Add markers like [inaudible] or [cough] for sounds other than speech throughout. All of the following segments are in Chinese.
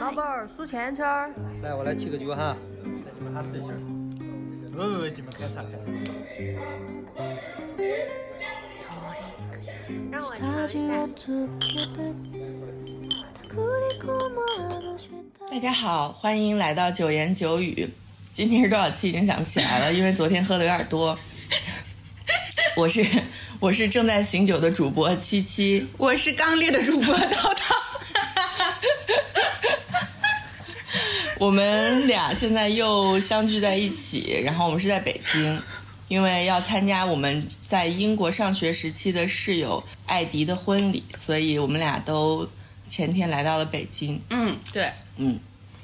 老板儿数钱圈儿。来，我来踢个酒哈，那你们哈分心儿。喂喂喂，你们开啥开啥？让我尝。大家好，欢迎来到九言九语。今天是多少期已经想不起来了，因为昨天喝的有点多。我是我是正在醒酒的主播七七，我是刚烈的主播涛涛。我们俩现在又相聚在一起，然后我们是在北京，因为要参加我们在英国上学时期的室友艾迪的婚礼，所以我们俩都前天来到了北京。嗯，对，嗯，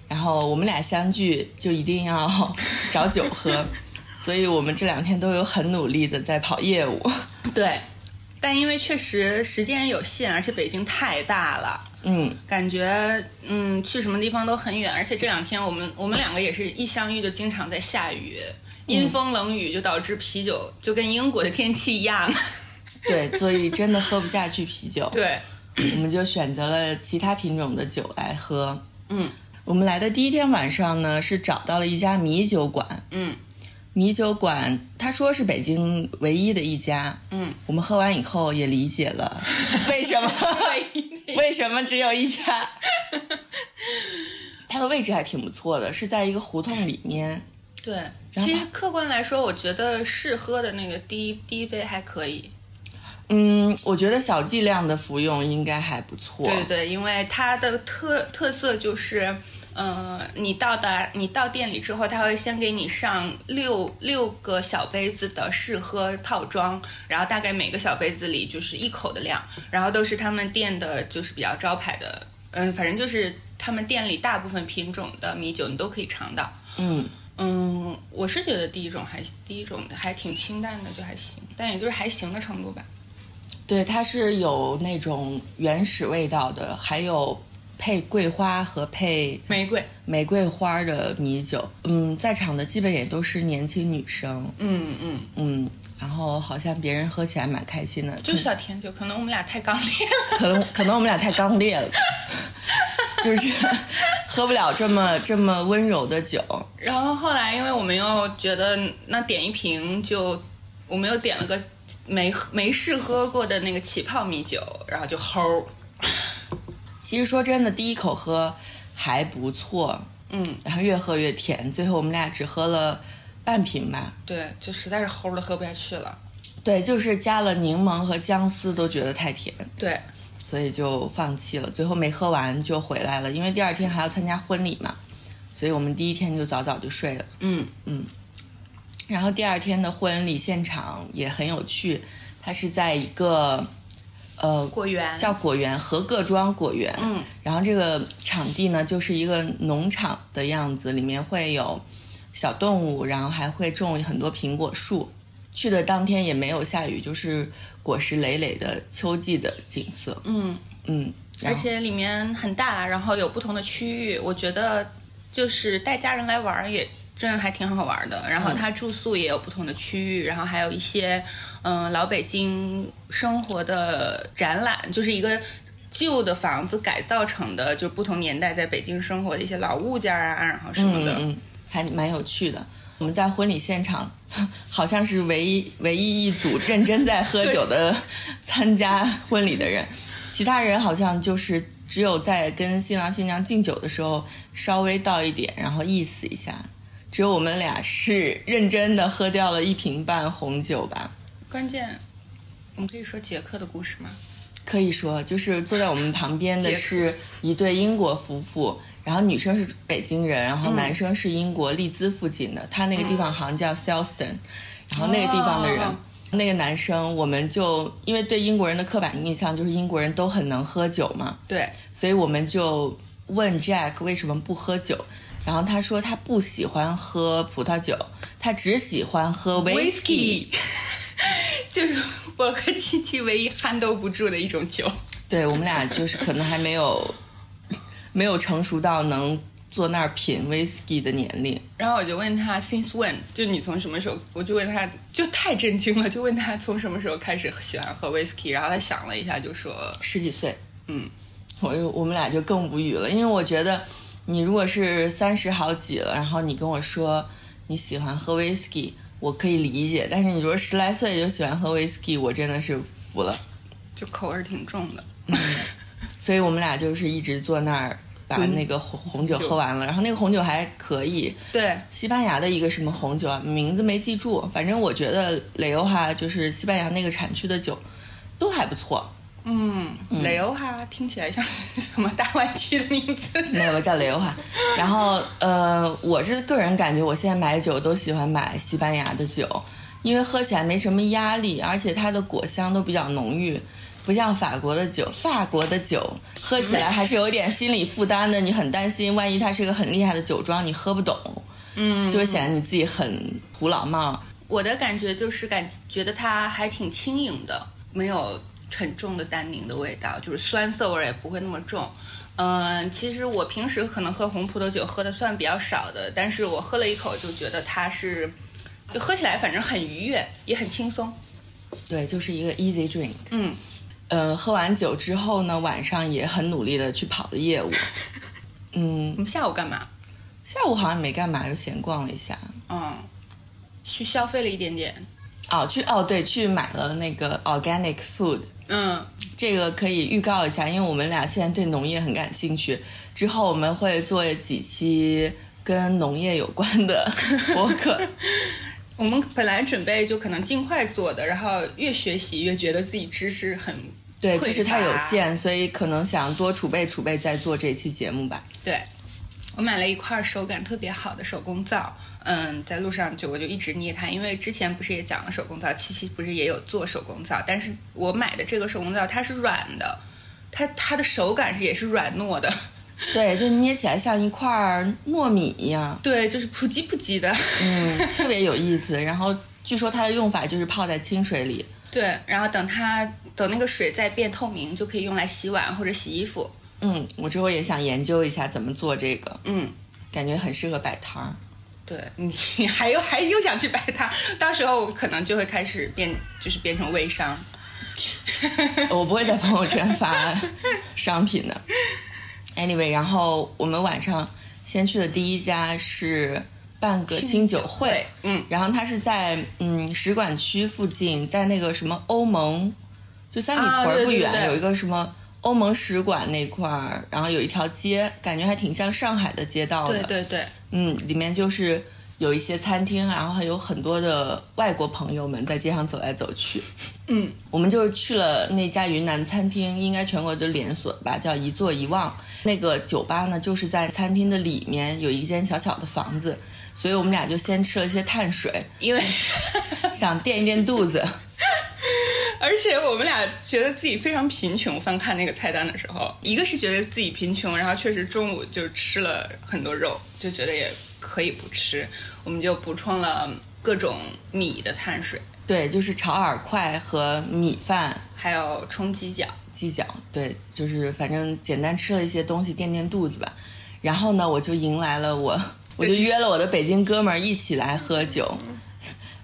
然后我们俩相聚就一定要找酒喝，所以我们这两天都有很努力的在跑业务。[laughs] 对，但因为确实时间有限，而且北京太大了，嗯，感觉嗯去什么地方都很远，而且这两天我们我们两个也是一相遇就经常在下雨，阴风冷雨就导致啤酒就跟英国的天气一样。对，所以真的喝不下去啤酒，[laughs] 对，我们就选择了其他品种的酒来喝。嗯。我们来的第一天晚上呢，是找到了一家米酒馆。嗯。米酒馆，他说是北京唯一的一家。嗯，我们喝完以后也理解了 [laughs] 为什么 [laughs] 为什么只有一家。[laughs] 它的位置还挺不错的，是在一个胡同里面。对，其实客观来说，我觉得试喝的那个第一第一杯还可以。嗯，我觉得小剂量的服用应该还不错。对对，因为它的特特色就是，呃，你到达你到店里之后，他会先给你上六六个小杯子的试喝套装，然后大概每个小杯子里就是一口的量，然后都是他们店的就是比较招牌的，嗯，反正就是他们店里大部分品种的米酒你都可以尝到。嗯，嗯，我是觉得第一种还第一种的还挺清淡的，就还行，但也就是还行的程度吧。对，它是有那种原始味道的，还有配桂花和配玫瑰，玫瑰花的米酒。嗯，在场的基本也都是年轻女生。嗯嗯，嗯，然后好像别人喝起来蛮开心的，就是小甜酒，可能我们俩太刚烈了。[laughs] 可能可能我们俩太刚烈了，[laughs] 就是 [laughs] 喝不了这么这么温柔的酒。然后后来，因为我们又觉得那点一瓶就，我们又点了个没没试喝过的那个起泡米酒，然后就齁。其实说真的，第一口喝还不错，嗯，然后越喝越甜，最后我们俩只喝了半瓶吧。对，就实在是齁的喝不下去了。对，就是加了柠檬和姜丝都觉得太甜，对，所以就放弃了。最后没喝完就回来了，因为第二天还要参加婚礼嘛，所以我们第一天就早早就睡了。嗯嗯然后第二天的婚礼现场也很有趣，它是在一个呃果园叫果园和各庄果园，嗯，然后这个场地呢就是一个农场的样子，里面会有小动物，然后还会种很多苹果树。去的当天也没有下雨，就是果实累累的秋季的景色。嗯，嗯，而且里面很大，然后有不同的区域，我觉得就是带家人来玩儿也真的还挺好玩的。然后它住宿也有不同的区域，然后还有一些嗯、老北京生活的展览，就是一个。旧的房子改造成的，就不同年代在北京生活的一些老物件啊，然后什么的。嗯嗯，还蛮有趣的。我们在婚礼现场，好像是唯一唯一一组认真在喝酒的参加婚礼的人，其他人好像就是只有在跟新郎新娘敬酒的时候稍微倒一点，然后意思一下。只有我们俩是认真的喝掉了一瓶半红酒吧。关键，我们可以说杰克的故事吗？可以说，就是坐在我们旁边的是一对英国夫妇，然后女生是北京人，然后男生是英国利兹附近的，他那个地方好像叫 Selston，然后那个地方的人。哦那个男生，我们就因为对英国人的刻板印象就是英国人都很能喝酒嘛，对，所以我们就问 Jack 为什么不喝酒，然后他说他不喜欢喝葡萄酒，他只喜欢喝 whisky。[laughs] 就是我和七七唯一撼逗不住的一种酒。对我们俩就是可能还没有 [laughs] 没有成熟到能坐那儿品 whisky 的年龄。然后我就问他 since when，就你从什么时候？我就问他，就太震惊了，就问他从什么时候开始喜欢喝 whisky。然后他想了一下，就说十几岁，嗯，我就我们俩就更无语了，因为我觉得你如果是三十好几了，然后你跟我说你喜欢喝 whisky，我可以理解，但是你说十来岁就喜欢喝 whisky，我真的是服了。就口味挺重的。[laughs] 所以我们俩就是一直坐那儿把那个红红酒喝完了，然后那个红酒还可以，对，西班牙的一个什么红酒啊，名字没记住，反正我觉得雷欧哈就是西班牙那个产区的酒都还不错。嗯，雷欧哈听起来像什么大湾区的名字？那个叫雷欧哈。然后呃，我是个人感觉，我现在买酒都喜欢买西班牙的酒，因为喝起来没什么压力，而且它的果香都比较浓郁。不像法国的酒，法国的酒喝起来还是有点心理负担的。你很担心，万一它是一个很厉害的酒庄，你喝不懂，嗯，就会显得你自己很土老帽。我的感觉就是感觉得它还挺轻盈的，没有很重的单宁的味道，就是酸涩味儿也不会那么重。嗯，其实我平时可能喝红葡萄酒喝的算比较少的，但是我喝了一口就觉得它是，就喝起来反正很愉悦，也很轻松。对，就是一个 easy drink。嗯。呃，喝完酒之后呢，晚上也很努力的去跑了业务。[laughs] 嗯，我们下午干嘛？下午好像没干嘛，就闲逛了一下。嗯，去消费了一点点。哦，去哦，对，去买了那个 organic food。嗯，这个可以预告一下，因为我们俩现在对农业很感兴趣。之后我们会做几期跟农业有关的博客。[laughs] 我们本来准备就可能尽快做的，然后越学习越觉得自己知识很对，知识太有限，所以可能想多储备储备再做这期节目吧。对，我买了一块手感特别好的手工皂，嗯，在路上就我就一直捏它，因为之前不是也讲了手工皂，七七不是也有做手工皂，但是我买的这个手工皂它是软的，它它的手感是也是软糯的。对，就捏起来像一块糯米一样。对，就是扑叽扑叽的，嗯，特别有意思。然后据说它的用法就是泡在清水里。对，然后等它等那个水再变透明，就可以用来洗碗或者洗衣服。嗯，我之后也想研究一下怎么做这个。嗯，感觉很适合摆摊儿。对你还又 [laughs] 还又想去摆摊，到时候可能就会开始变，就是变成微商。[laughs] 我不会在朋友圈发商品的。Anyway，然后我们晚上先去的第一家是办个清酒会，嗯，然后它是在嗯使馆区附近，在那个什么欧盟，就三里屯不远有一个什么欧盟使馆那块儿，然后有一条街，感觉还挺像上海的街道的，对对对，嗯，里面就是有一些餐厅，然后还有很多的外国朋友们在街上走来走去，嗯，我们就是去了那家云南餐厅，应该全国都连锁吧，叫一坐一望。那个酒吧呢，就是在餐厅的里面有一间小小的房子，所以我们俩就先吃了一些碳水，因为 [laughs] 想垫一垫肚子。[laughs] 而且我们俩觉得自己非常贫穷，翻看那个菜单的时候，一个是觉得自己贫穷，然后确实中午就吃了很多肉，就觉得也可以不吃，我们就补充了各种米的碳水。对，就是炒饵块和米饭，还有冲鸡脚。鸡脚，对，就是反正简单吃了一些东西垫垫肚子吧。然后呢，我就迎来了我，我就约了我的北京哥们儿一起来喝酒。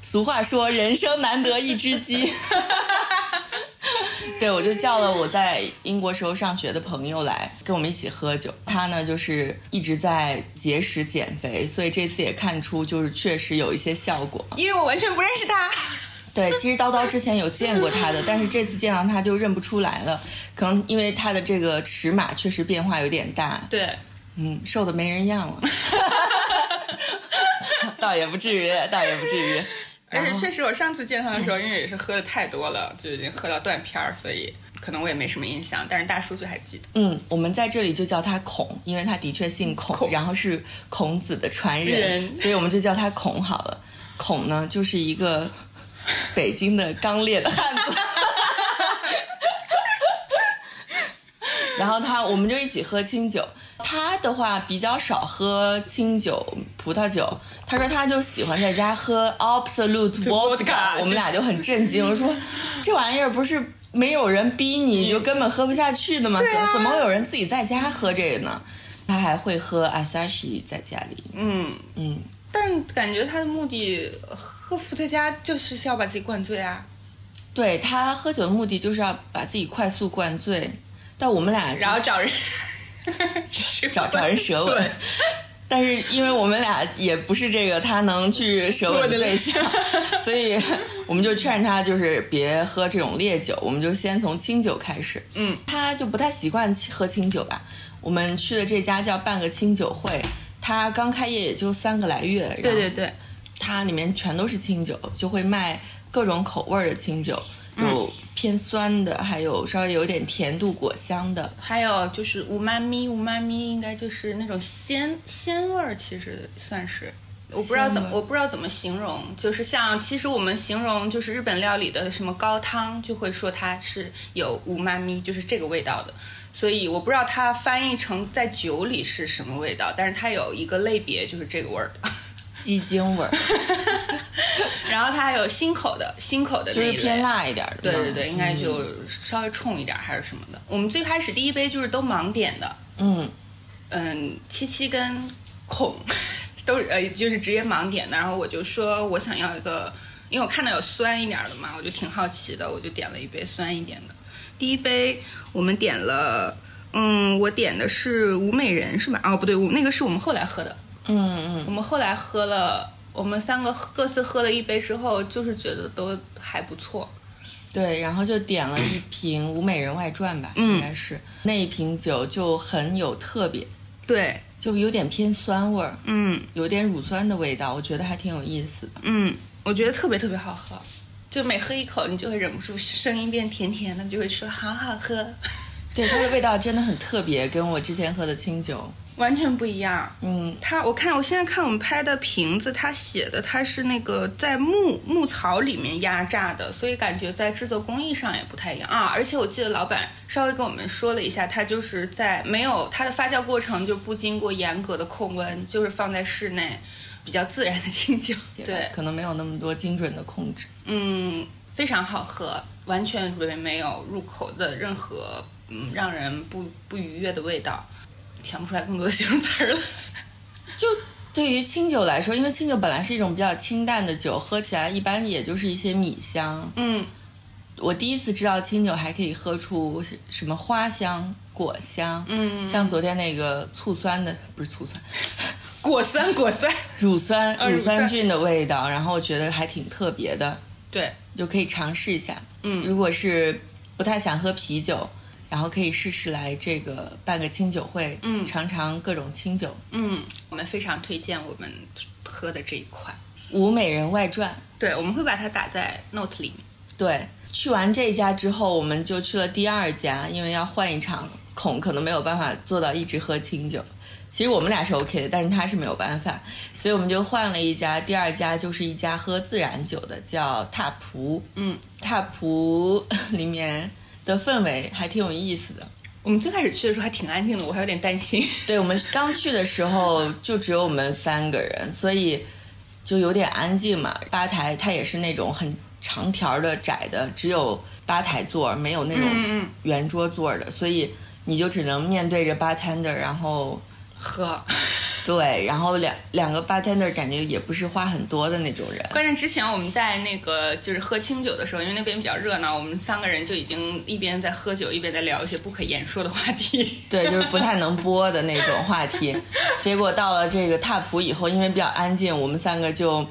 俗话说，人生难得一只鸡。[laughs] 对，我就叫了我在英国时候上学的朋友来跟我们一起喝酒。他呢，就是一直在节食减肥，所以这次也看出就是确实有一些效果。因为我完全不认识他。[laughs] 对，其实叨叨之前有见过他的，但是这次见到他就认不出来了，可能因为他的这个尺码确实变化有点大。对，嗯，瘦的没人样了。[laughs] 倒也不至于，倒也不至于。而且确实，我上次见他的时候，因为也是喝的太多了，就已经喝到断片儿，所以可能我也没什么印象。但是大数据还记得。嗯，我们在这里就叫他孔，因为他的确姓孔，然后是孔子的传人，所以我们就叫他孔好了。孔呢，就是一个。北京的刚烈的汉子，[laughs] 然后他我们就一起喝清酒。他的话比较少喝清酒、葡萄酒。他说他就喜欢在家喝 Absolute Vodka。我们俩就很震惊，我说这玩意儿不是没有人逼你就根本喝不下去的吗？怎怎么会有人自己在家喝这个呢？他还会喝 Asahi 在家里。嗯嗯，但感觉他的目的。喝伏特加就是要把自己灌醉啊！对他喝酒的目的就是要把自己快速灌醉，但我们俩然后找人 [laughs] 找找人舌吻。但是因为我们俩也不是这个他能去舌吻的对象，所以我们就劝他就是别喝这种烈酒，我们就先从清酒开始。嗯，他就不太习惯喝清酒吧。我们去的这家叫半个清酒会，他刚开业也就三个来月。对对对，它里面全都是清酒，就会卖各种口味的清酒。有偏酸的，还有稍微有点甜度、果香的，还有就是五妈咪，五妈咪应该就是那种鲜鲜味儿，其实算是，我不知道怎么，我不知道怎么形容，就是像其实我们形容就是日本料理的什么高汤，就会说它是有五妈咪，就是这个味道的，所以我不知道它翻译成在酒里是什么味道，但是它有一个类别就是这个味儿的。鸡精味儿，[laughs] 然后它还有新口的，新口的就是偏辣一点的，对对对，应该就稍微冲一点还是什么的。我们最开始第一杯就是都盲点的，嗯嗯，七七跟孔 [laughs] 都呃就是直接盲点的，然后我就说我想要一个，因为我看到有酸一点的嘛，我就挺好奇的，我就点了一杯酸一点的。第一杯我们点了，嗯，我点的是吴美人是吧？哦，不对，我那个是我们后来喝的。嗯嗯，我们后来喝了，我们三个各自喝了一杯之后，就是觉得都还不错。对，然后就点了一瓶 [laughs]《吴美人外传》吧，应该是那一瓶酒就很有特别，对，就有点偏酸味儿，嗯，有点乳酸的味道，我觉得还挺有意思的。嗯，我觉得特别特别好喝，就每喝一口，你就会忍不住声音变甜甜的，就会说好好喝。[laughs] 对，它的味道真的很特别，跟我之前喝的清酒。完全不一样，嗯，它我看我现在看我们拍的瓶子，它写的它是那个在牧牧草里面压榨的，所以感觉在制作工艺上也不太一样。啊。而且我记得老板稍微跟我们说了一下，他就是在没有它的发酵过程就不经过严格的控温，就是放在室内比较自然的清酒，[laughs] 对，可能没有那么多精准的控制，嗯，非常好喝，完全没没有入口的任何嗯让人不不愉悦的味道。想不出来更多的形容词了。[laughs] 就对于清酒来说，因为清酒本来是一种比较清淡的酒，喝起来一般也就是一些米香。嗯，我第一次知道清酒还可以喝出什么花香、果香。嗯，像昨天那个醋酸的，不是醋酸，[laughs] 果酸果酸，乳酸乳酸菌的味道，然后我觉得还挺特别的。对，就可以尝试一下。嗯，如果是不太想喝啤酒。然后可以试试来这个办个清酒会，嗯，尝尝各种清酒，嗯，我们非常推荐我们喝的这一款《吴美人外传》，对，我们会把它打在 note 里面。对，去完这家之后，我们就去了第二家，因为要换一场，孔可能没有办法做到一直喝清酒。其实我们俩是 OK 的，但是他是没有办法，所以我们就换了一家，第二家就是一家喝自然酒的，叫踏蒲，嗯，踏蒲 [laughs] 里面。的氛围还挺有意思的。我们最开始去的时候还挺安静的，我还有点担心。[laughs] 对我们刚去的时候就只有我们三个人，所以就有点安静嘛。吧台它也是那种很长条的窄的，只有吧台座，没有那种圆桌座的，所以你就只能面对着 bartender，然后喝。[laughs] 对，然后两两个 bartender 感觉也不是花很多的那种人。关键之前我们在那个就是喝清酒的时候，因为那边比较热闹，我们三个人就已经一边在喝酒，一边在聊一些不可言说的话题。对，就是不太能播的那种话题。[laughs] 结果到了这个踏普以后，因为比较安静，我们三个就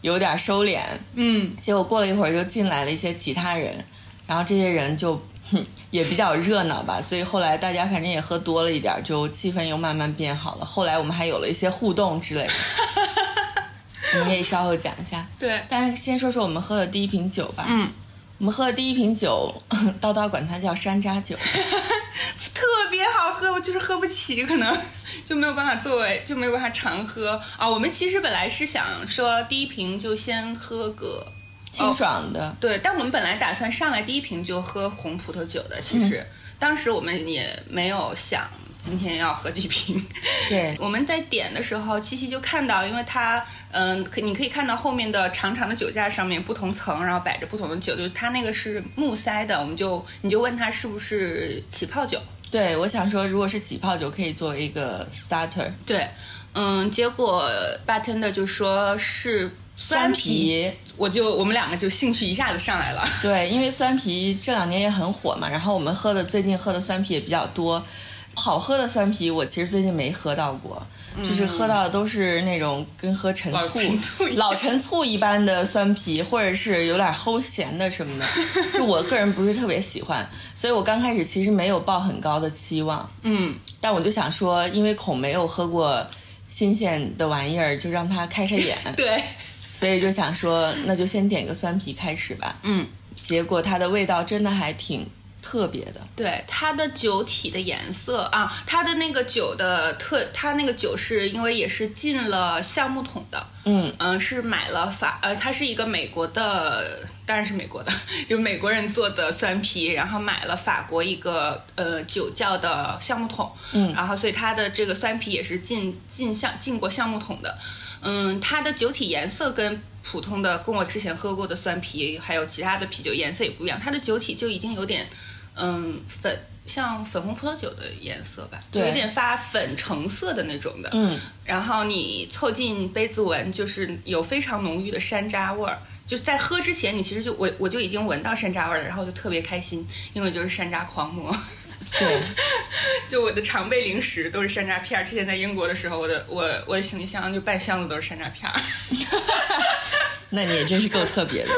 有点收敛。嗯。结果过了一会儿，就进来了一些其他人，然后这些人就。[laughs] 也比较热闹吧，所以后来大家反正也喝多了一点，就气氛又慢慢变好了。后来我们还有了一些互动之类的，[laughs] 你可以稍后讲一下。对，但先说说我们喝的第一瓶酒吧。嗯，我们喝的第一瓶酒，叨叨管它叫山楂酒，[laughs] 特别好喝，我就是喝不起，可能就没有办法作为，就没有办法常喝啊。我们其实本来是想说第一瓶就先喝个。清爽的，对，但我们本来打算上来第一瓶就喝红葡萄酒的，其实当时我们也没有想今天要喝几瓶。对，[laughs] 我们在点的时候，七七就看到，因为它，嗯，可你可以看到后面的长长的酒架上面不同层，然后摆着不同的酒，就是它那个是木塞的，我们就你就问他是不是起泡酒。对，我想说，如果是起泡酒，可以作为一个 starter。对，嗯，结果 bartender 就说是。酸啤，我就我们两个就兴趣一下子上来了。[laughs] 对，因为酸啤这两年也很火嘛，然后我们喝的最近喝的酸啤也比较多。好喝的酸啤，我其实最近没喝到过，就是喝到的都是那种跟喝陈老醋、老陈醋一般的酸啤，或者是有点齁咸的什么的，就我个人不是特别喜欢，所以我刚开始其实没有抱很高的期望，嗯，但我就想说，因为孔没有喝过新鲜的玩意儿，就让他开开眼，对，[laughs] 所以就想说，那就先点个酸啤开始吧。嗯，结果它的味道真的还挺特别的。对，它的酒体的颜色啊，它的那个酒的特，它那个酒是因为也是进了橡木桶的，嗯。嗯，是买了法，呃，它是一个美国的，当然是美国的，[laughs] 就美国人做的酸啤，然后买了法国一个呃酒窖的橡木桶，嗯。然后所以它的这个酸啤也是进进橡进过橡木桶的，嗯，它的酒体颜色跟普通的跟我之前喝过的酸啤还有其他的啤酒颜色也不一样，它的酒体就已经有点嗯粉。像粉红葡萄酒的颜色吧，就对有点发粉橙色的那种的，嗯，然后你凑近杯子闻，就是有非常浓郁的山楂味儿。就是在喝之前，你其实就我我就已经闻到山楂味儿了，然后就特别开心，因为我就是山楂狂魔。对，[laughs] 就我的常备零食都是山楂片儿。之前在英国的时候，我的我我的行李箱就半箱子都是山楂片儿。[laughs] 那你也真是够特别的。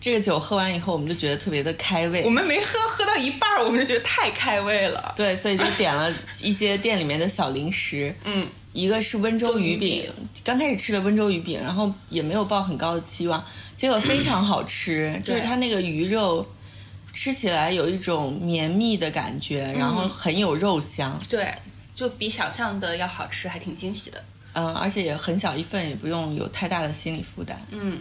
这个酒喝完以后，我们就觉得特别的开胃我。们没喝，喝到一半儿我们就觉得太开胃了。对，所以就点了一些店里面的小零食。嗯，一个是温州鱼饼刚开始吃了温州鱼饼，然后也没有抱很高的期望，结果非常好吃，就是它那个鱼肉吃起来有一种绵密的感觉，然后很有肉香，对，就比想象的要好吃，还挺惊喜的。嗯，而且也很小一份，也不用有太大的心理负担。嗯，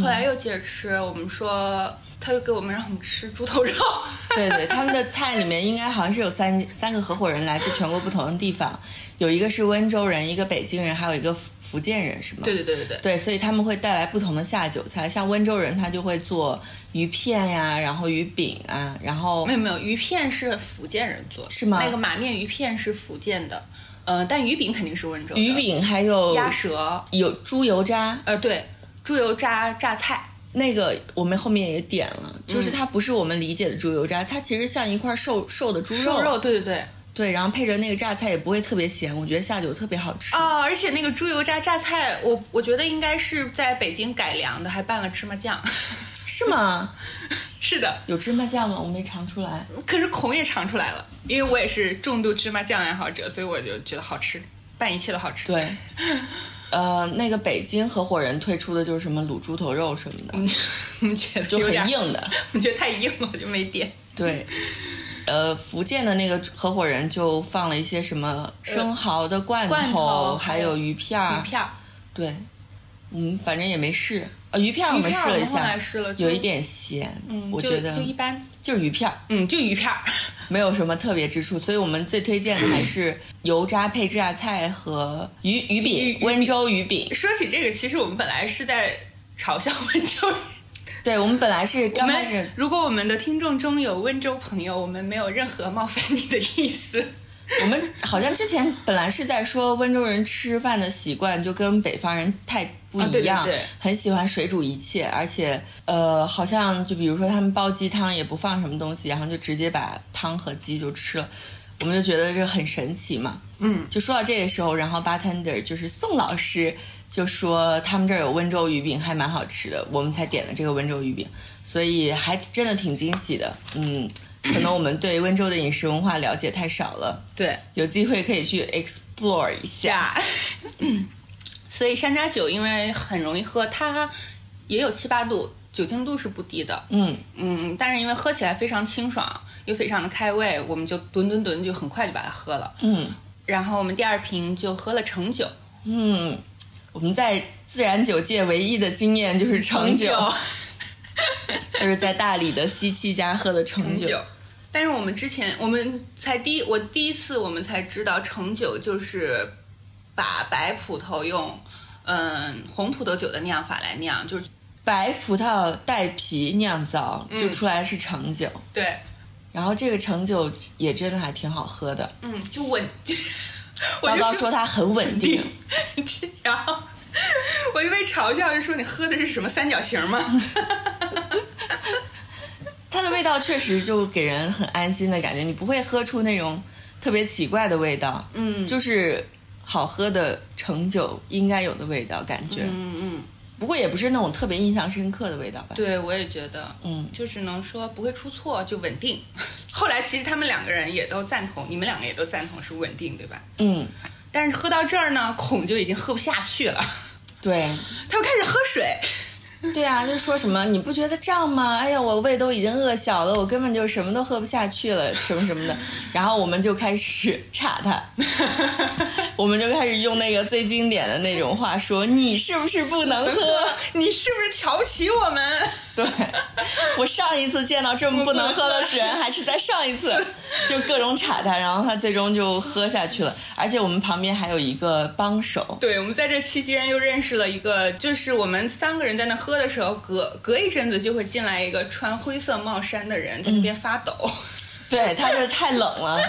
后来又接着吃，我们说他又给我们让我们吃猪头肉。[laughs] 对对，他们的菜里面应该好像是有三三个合伙人来自全国不同的地方，有一个是温州人，一个北京人，还有一个福福建人，是吗？对对对对对。对，所以他们会带来不同的下酒菜，像温州人他就会做鱼片呀，然后鱼饼啊，然后没有没有，鱼片是福建人做的，是吗那个马面鱼片是福建的，呃，但鱼饼肯定是温州。鱼、饼，还有鸭舌，有猪油渣，呃，对，猪油渣榨菜，那个我们后面也点了，就是它不是我们理解的猪油渣，它其实像一块瘦瘦的猪肉，瘦肉，对对对。对，然后配着那个榨菜也不会特别咸，我觉得下酒特别好吃。啊、而且那个猪油渣榨菜，我我觉得应该是在北京改良的，还拌了芝麻酱。[laughs] 是吗？是的，有芝麻酱吗？我没尝出来。可是孔也尝出来了，因为我也是重度芝麻酱爱好者，所以我就觉得好吃，拌一切都好吃。对，[laughs] 呃，那个北京合伙人推出的就是什么卤猪头肉什么的，[laughs] 我们觉得就很，硬的。我觉得太硬了，我就没点。对，呃，福建的那个合伙人就放了一些什么生蚝的罐头，罐头还有鱼片儿。鱼片儿，对，嗯，反正也没试。呃，鱼片儿我们试了一下有一点咸，嗯，我觉得就一般，就是鱼片儿，嗯，就鱼片儿。没有什么特别之处。所以我们最推荐的还是 [clears throat] 油渣配榨菜和鱼鱼鱼饼，温州鱼饼。说起这个，其实我们本来是在嘲笑温州人。对，我们本来是刚开始如果我们的听众中有温州朋友，我们没有任何冒犯你的意思。我们好像之前本来是在说温州人吃饭的习惯就跟北方人太不一样，啊对对对很喜欢水煮一切，而且呃，好像就比如说他们煲鸡汤也不放什么东西，然后就直接把汤和鸡就吃了，我们就觉得这很神奇嘛。嗯，就说到这个时候，然后 bartender 就是宋老师就说他们这儿有温州鱼饼，还蛮好吃的，我们才点的这个温州鱼饼，所以还真的挺惊喜的。嗯，可能我们对温州的饮食文化了解太少了。对，有机会可以去 explore 一下。下。所以山楂酒因为很容易喝，它也有七八度，酒精度是不低的。嗯，嗯，但是因为喝起来非常清爽，又非常的开胃，我们就吨吨吨就很快就把它喝了。嗯然后我们第二瓶就喝了橙酒，嗯，我们在自然酒界唯一的经验就是橙酒，[laughs] 就是在大理的西七家喝的橙酒。酒。但是我们之前我们才第一我第一次我们才知道橙酒就是把白葡萄用嗯红葡萄酒的酿法来酿，就是白葡萄带皮酿造，就出来是橙酒。对，然后这个橙酒也真的还挺好喝的。嗯，就稳就 [laughs] 我叨叨就说说它很稳定，然后我就被嘲笑，就说你喝的是什么三角形吗？[laughs] 它的味道确实就给人很安心的感觉，你不会喝出那种特别奇怪的味道，嗯就是好喝的成酒应该有的味道感觉。嗯嗯，不过也不是那种特别印象深刻的味道吧？对，我也觉得，嗯就只能说不会出错，就稳定。[laughs] 后来其实他们两个人也都赞同，你们两个也都赞同是稳定，对吧？嗯，但是喝到这儿呢，孔就已经喝不下去了，[laughs] 对，他又开始喝水。[laughs] 对啊，就说什么你不觉得胀吗？哎呀，我胃都已经饿小了，我根本就什么都喝不下去了，什么什么的。然后我们就开始 [laughs] 插他，[laughs] 我们就开始用那个最经典的那种话说：“你是不是不能喝？你是不是瞧不起我们？对，我上一次见到这么不能喝的人，还是在上一次，就各种插他，然后他最终就喝下去了。而且我们旁边还有一个帮手，对，我们在这期间又认识了一个，就是我们三个人在那喝的时候，隔隔一阵子就会进来一个穿灰色帽衫的人，在那边发抖。[laughs] 对他就是太冷了，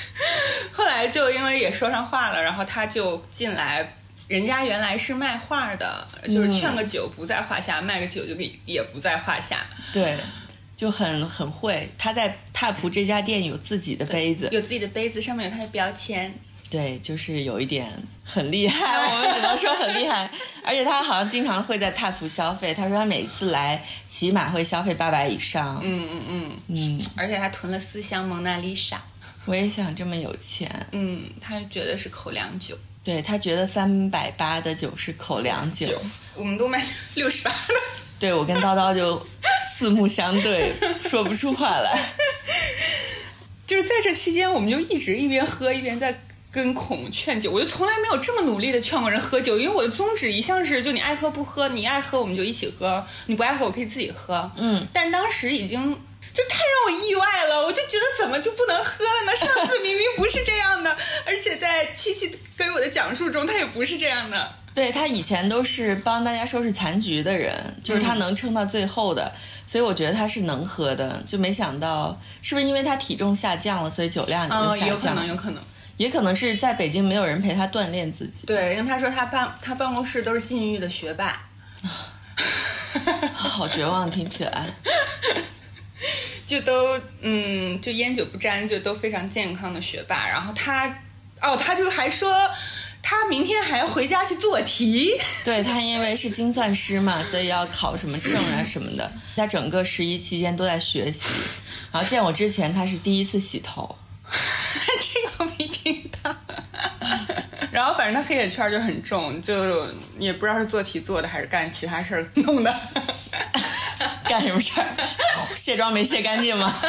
[laughs] 后来就因为也说上话了，然后他就进来。人家原来是卖画的，就是劝个酒不在话下，卖个酒就给也不在话下。对，就很很会。他在踏普这家店有自己的杯子，有自己的杯子，上面有他的标签。对，就是有一点很厉害，我们只能说很厉害。而且他好像经常会在踏普消费，他说他每次来起码会消费八百以上。嗯嗯嗯嗯，而且他囤了四箱蒙娜丽莎。我也想这么有钱。嗯，他觉得是口粮酒。对他觉得三百八的酒是口粮酒，我们都卖六十八了。对我跟叨叨就四目相对，说不出话来。[laughs] 就是在这期间，我们就一直一边喝一边在跟孔劝酒。我就从来没有这么努力的劝过人喝酒，因为我的宗旨一向是就你爱喝不喝，你爱喝我们就一起喝，你不爱喝我可以自己喝。嗯，但当时已经。就太让我意外了，我就觉得怎么就不能喝了呢？上次明明不是这样的，而且在七七给我的讲述中，他也不是这样的。对他以前都是帮大家收拾残局的人，就是他能撑到最后的，所以我觉得他是能喝的。就没想到是不是因为他体重下降了，所以酒量也就下降？有可能，有可能，也可能是在北京没有人陪他锻炼自己。对，因为他说他办他办公室都是禁欲的学霸，[laughs] 好绝望，听起来。[laughs] 就都嗯，就烟酒不沾，就都非常健康的学霸。然后他，哦，他就还说他明天还要回家去做题。[laughs] 对他，因为是精算师嘛，所以要考什么证啊什么的。他整个十一期间都在学习。然后见我之前，他是第一次洗头。这个我没听到。[laughs] 然后反正他黑眼圈就很重，就也不知道是做题做的还是干其他事儿弄的。[laughs] 干什么事儿？卸妆没卸干净吗？[laughs]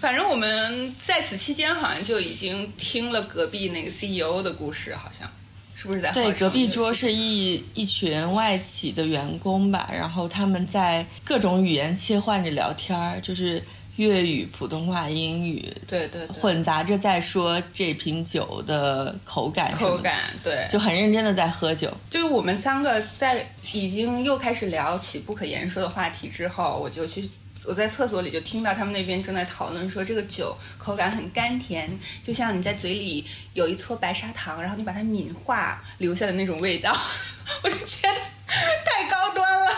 反正我们在此期间好像就已经听了隔壁那个 CEO 的故事，好像是不是在对隔壁桌是一一群外企的员工吧，然后他们在各种语言切换着聊天就是粤语、普通话、英语，对对混杂着在说这瓶酒的口感，口感对，就很认真的在喝酒。就是我们三个在已经又开始聊起不可言说的话题之后，我就去。我在厕所里就听到他们那边正在讨论说，这个酒口感很甘甜，就像你在嘴里有一撮白砂糖，然后你把它抿化留下的那种味道。[laughs] 我就觉得太高端了。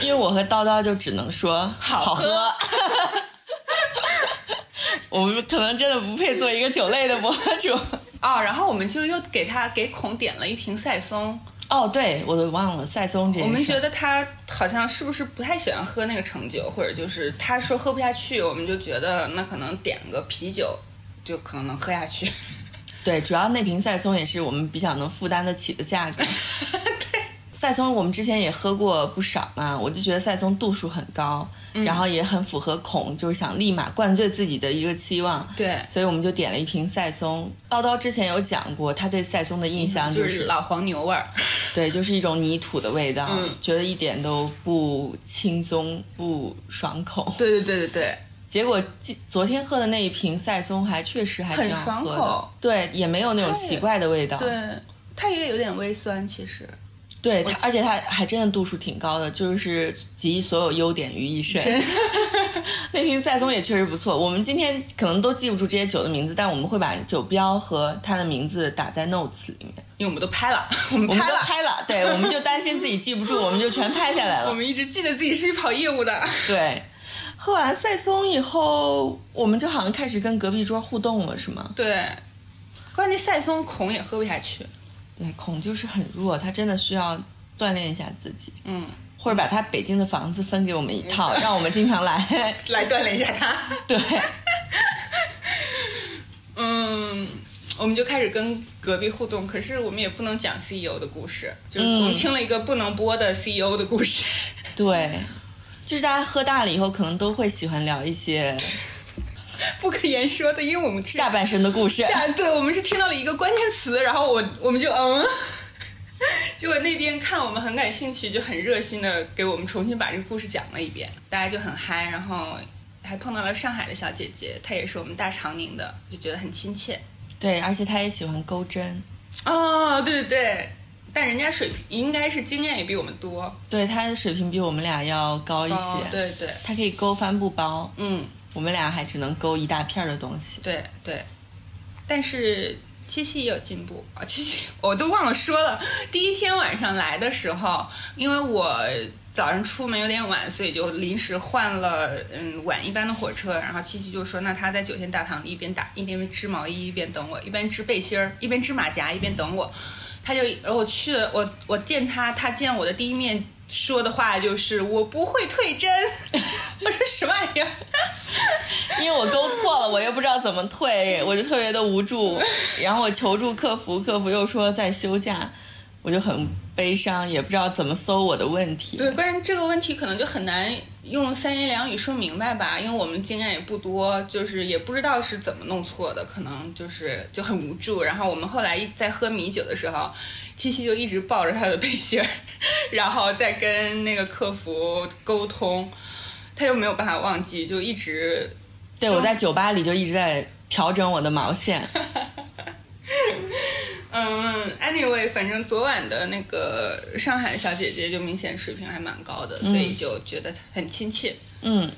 因为我和叨叨就只能说好喝。[laughs] 我们可能真的不配做一个酒类的博主 [laughs] 哦。然后我们就又给他给孔点了一瓶赛松。哦，对，我都忘了赛松这件事。我们觉得他好像是不是不太喜欢喝那个橙酒，或者就是他说喝不下去，我们就觉得那可能点个啤酒就可能能喝下去。[laughs] 对，主要那瓶赛松也是我们比较能负担得起的价格。对，赛松我们之前也喝过不少嘛，我就觉得赛松度数很高。然后也很符合孔，就是想立马灌醉自己的一个期望。对，所以我们就点了一瓶赛松。叨叨之前有讲过，他对赛松的印象就是老黄牛味儿。[laughs] 对，就是一种泥土的味道，嗯、觉得一点都不轻松、不爽口。对对对对对。结果昨天喝的那一瓶赛松还确实还挺好喝的。对，也没有那种奇怪的味道。对，它也有点微酸，其实。对他，而且他还真的度数挺高的，就是集所有优点于一身。[laughs] 那瓶赛松也确实不错。我们今天可能都记不住这些酒的名字，但我们会把酒标和它的名字打在 notes 里面，因为我们都拍了，我们都拍了，拍了。对，我们就担心自己记不住，我们就全拍下来了。[laughs] 我们一直记得自己是跑业务的。[laughs] 对，喝完赛松以后，我们就好像开始跟隔壁桌互动了，是吗？对，关键赛松孔也喝不下去。对，孔就是很弱，他真的需要锻炼一下自己，嗯，或者把他北京的房子分给我们一套，[laughs] 让我们经常来。来锻炼一下他。[laughs] 对，[laughs] 嗯，我们就开始跟隔壁互动，可是我们也不能讲 CEO 的故事，就是我们听了一个不能播的 CEO 的故事。对，就是大家喝大了以后，可能都会喜欢聊一些 [laughs] 不可言说的，因为我们下半身的故事。下对，我们是听到了一个关键词，然后我我们就嗯，[laughs] 结果那边看我们很感兴趣，就很热心的给我们重新把这个故事讲了一遍，大家就很嗨，然后还碰到了上海的小姐姐，她也是我们大长宁的，就觉得很亲切。对，而且她也喜欢钩针，哦，对对对，但人家水平应该是经验也比我们多对他的水平比我们俩要高一些。哦对对，他可以勾帆布包，嗯，我们俩还只能勾一大片的东西。对对，但是七夕也有进步啊！七夕我都忘了说了，第一天晚上来的时候，因为我早上出门有点晚，所以就临时换了嗯晚一班的火车。然后七夕就说，那他在酒店大堂一边打一边织毛衣，一边等我，一边织背心儿，一边织马甲，一边等我。他就，然后我去了，我我见他，他见我的第一面说的话就是我不会退针。[laughs] 我说什么玩意儿？[laughs] 因为我勾错了，我又不知道怎么退，我就特别的无助。然后我求助客服，客服又说在休假，我就很悲伤，也不知道怎么搜我的问题。对，关键这个问题可能就很难用三言两语说明白吧，因为我们经验也不多，就是也不知道是怎么弄错的，可能就是就很无助。然后我们后来在喝米酒的时候，七七就一直抱着他的背心儿，[laughs] 然后再跟那个客服沟通，他又没有办法忘记，就一直对，我在酒吧里就一直在调整我的毛线。[laughs] 嗯，anyway，反正昨晚的那个上海小姐姐就明显水平还蛮高的，所以就觉得很亲切。嗯，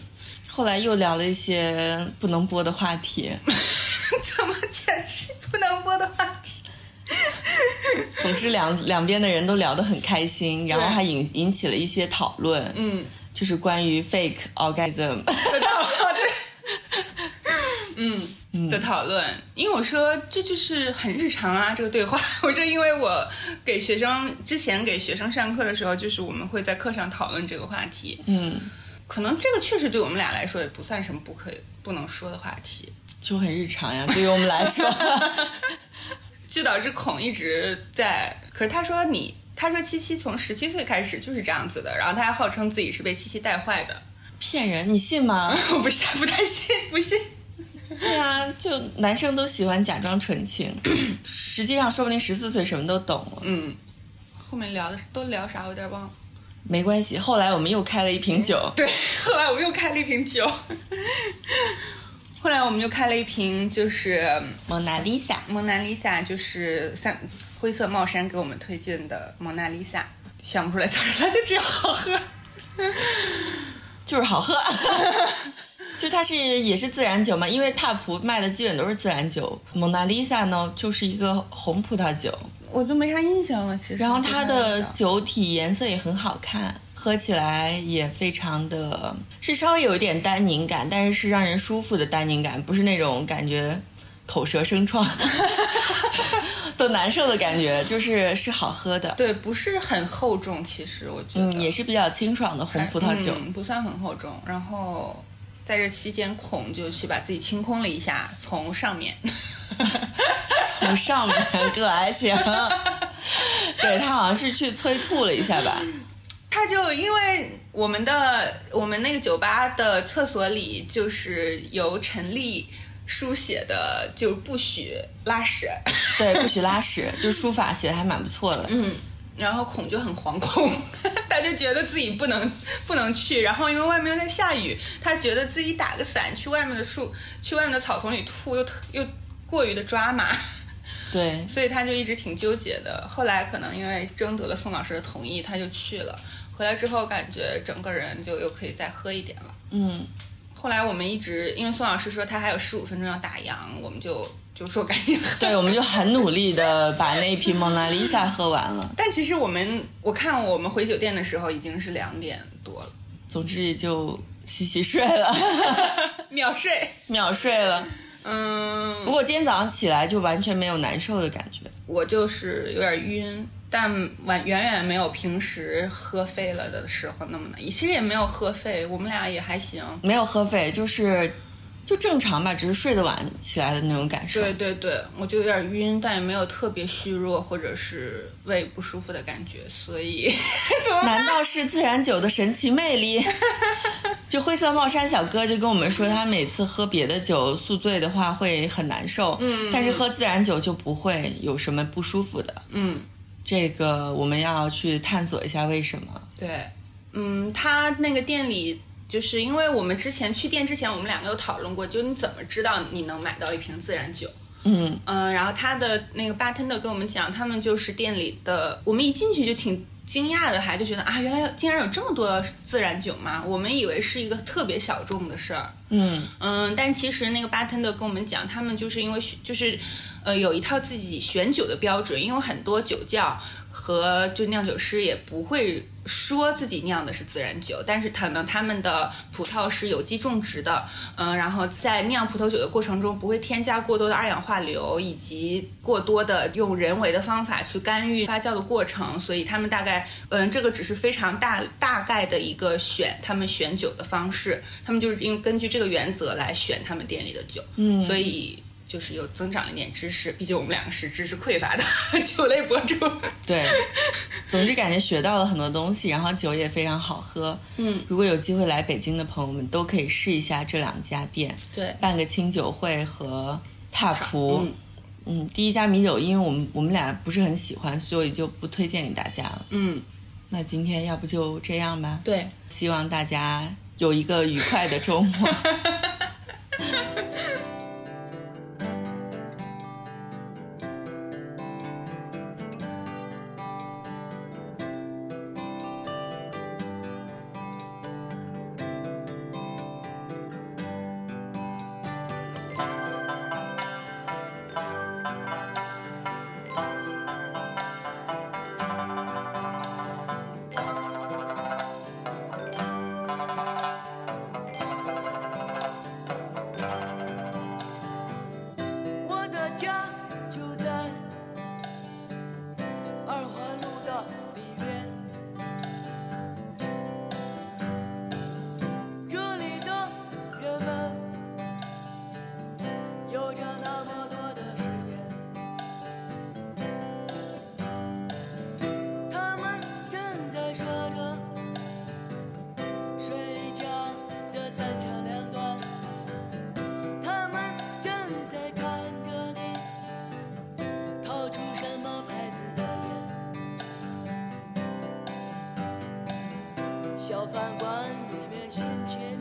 后来又聊了一些不能播的话题，[laughs] 怎么全是不能播的话题？总之两两边的人都聊得很开心，然后还引引起了一些讨论，嗯，就是关于 fake orgasm。得到了对，嗯的讨论，因为我说这就是很日常啊，这个对话。[laughs] 我说，因为我给学生之前给学生上课的时候，就是我们会在课上讨论这个话题。嗯，可能这个确实对我们俩来说也不算什么不可不能说的话题，就很日常呀，对于我们来说。[laughs] 就导致孔一直在。可是他说你，他说七七从十七岁开始就是这样子的，然后他还号称自己是被七七带坏的。骗人，你信吗？[laughs] 我不信，不太信，不信。对啊，就男生都喜欢假装纯情，实际上说不定十四岁什么都懂了。嗯，后面聊的都聊啥，我有点忘了。没关系，后来我们又开了一瓶酒。[laughs] 对，后来我们又开了一瓶酒。[laughs] 后来我们就开了一瓶，就是蒙娜丽莎，蒙娜丽莎，就是三灰色帽衫给我们推荐的蒙娜丽莎，想不出来词儿了，就只有好喝。[laughs] 就是好喝。[laughs] 就它是也是自然酒嘛，因为踏普卖的基本都是自然酒。蒙娜丽莎呢，就是一个红葡萄酒，我就没啥印象了，其实。然后它的酒体颜色也很好看，喝起来也非常的，是稍微有一点单宁感，但是是让人舒服的单宁感，不是那种感觉口舌生疮 [laughs] 都难受的感觉，就是是好喝的。对，不是很厚重，其实我觉得。嗯，也是比较清爽的红葡萄酒，嗯、不算很厚重。然后在这期间，孔就去把自己清空了一下，从上面，[laughs] [laughs] 从上面可还行。[laughs] 对他好像是去催吐了一下吧。他就因为我们的我们那个酒吧的厕所里就是由陈丽书写的，就不许拉屎。对，不许拉屎，就书法写的还蛮不错的。嗯。然后孔就很惶恐，[laughs] 他就觉得自己不能不能去，然后因为外面又在下雨，他觉得自己打个伞去外面的树去外面的草丛里吐又又过于的抓马。对，[laughs] 所以他就一直挺纠结的。后来可能因为征得了宋老师的同意，他就去了。回来之后，感觉整个人就又可以再喝一点了。嗯，后来我们一直因为宋老师说他还有十五分钟要打烊，我们就就说赶紧喝。[laughs] 对，我们就很努力的把那一瓶蒙娜丽莎喝完了。但其实我们我看我们回酒店的时候已经是两点多了，总之也就洗洗睡了，[laughs] 秒睡。秒睡了。嗯，不过今天早上起来就完全没有难受的感觉。我就是有点晕，但完远远没有平时喝废了的时候那么难。其实也没有喝废，我们俩也还行。没有喝废，就是就正常吧，只是睡得晚起来的那种感受。对对对，我就有点晕，但也没有特别虚弱或者是胃不舒服的感觉，所以 [laughs] 难道是自然酒的神奇魅力？[laughs] 就灰色帽衫小哥就跟我们说，他每次喝别的酒宿醉的话会很难受，嗯，但是喝自然酒就不会有什么不舒服的。嗯，这个我们要去探索一下为什么。对，嗯，他那个店里。就是因为我们之前去店之前，我们两个有讨论过，就你怎么知道你能买到一瓶自然酒？嗯嗯，然后他的那个 bartender 跟我们讲，他们就是店里的，我们一进去就挺惊讶的，还就觉得啊，原来竟然有这么多自然酒吗？我们以为是一个特别小众的事儿。嗯嗯，但其实那个 bartender 跟我们讲，他们就是因为就是呃有一套自己选酒的标准，因为很多酒窖和就酿酒师也不会说自己酿的是自然酒，但是可能他们的葡萄是有机种植的，嗯，然后在酿葡萄酒的过程中不会添加过多的二氧化硫，以及过多的用人为的方法去干预发酵的过程，所以他们大概，嗯，这个只是非常大大概的一个选他们选酒的方式，他们就是因根据这个原则来选他们店里的酒，嗯，所以。就是又增长了一点知识，毕竟我们两个是知识匮乏的酒类博主。对，总之感觉学到了很多东西，然后酒也非常好喝。嗯，如果有机会来北京的朋友们，都可以试一下这两家店，对，办个清酒会和踏普。嗯嗯，第一家米酒，因为我们我们俩不是很喜欢，所以就不推荐给大家了。嗯，那今天要不就这样吧？对，希望大家有一个愉快的周末。[laughs] 心间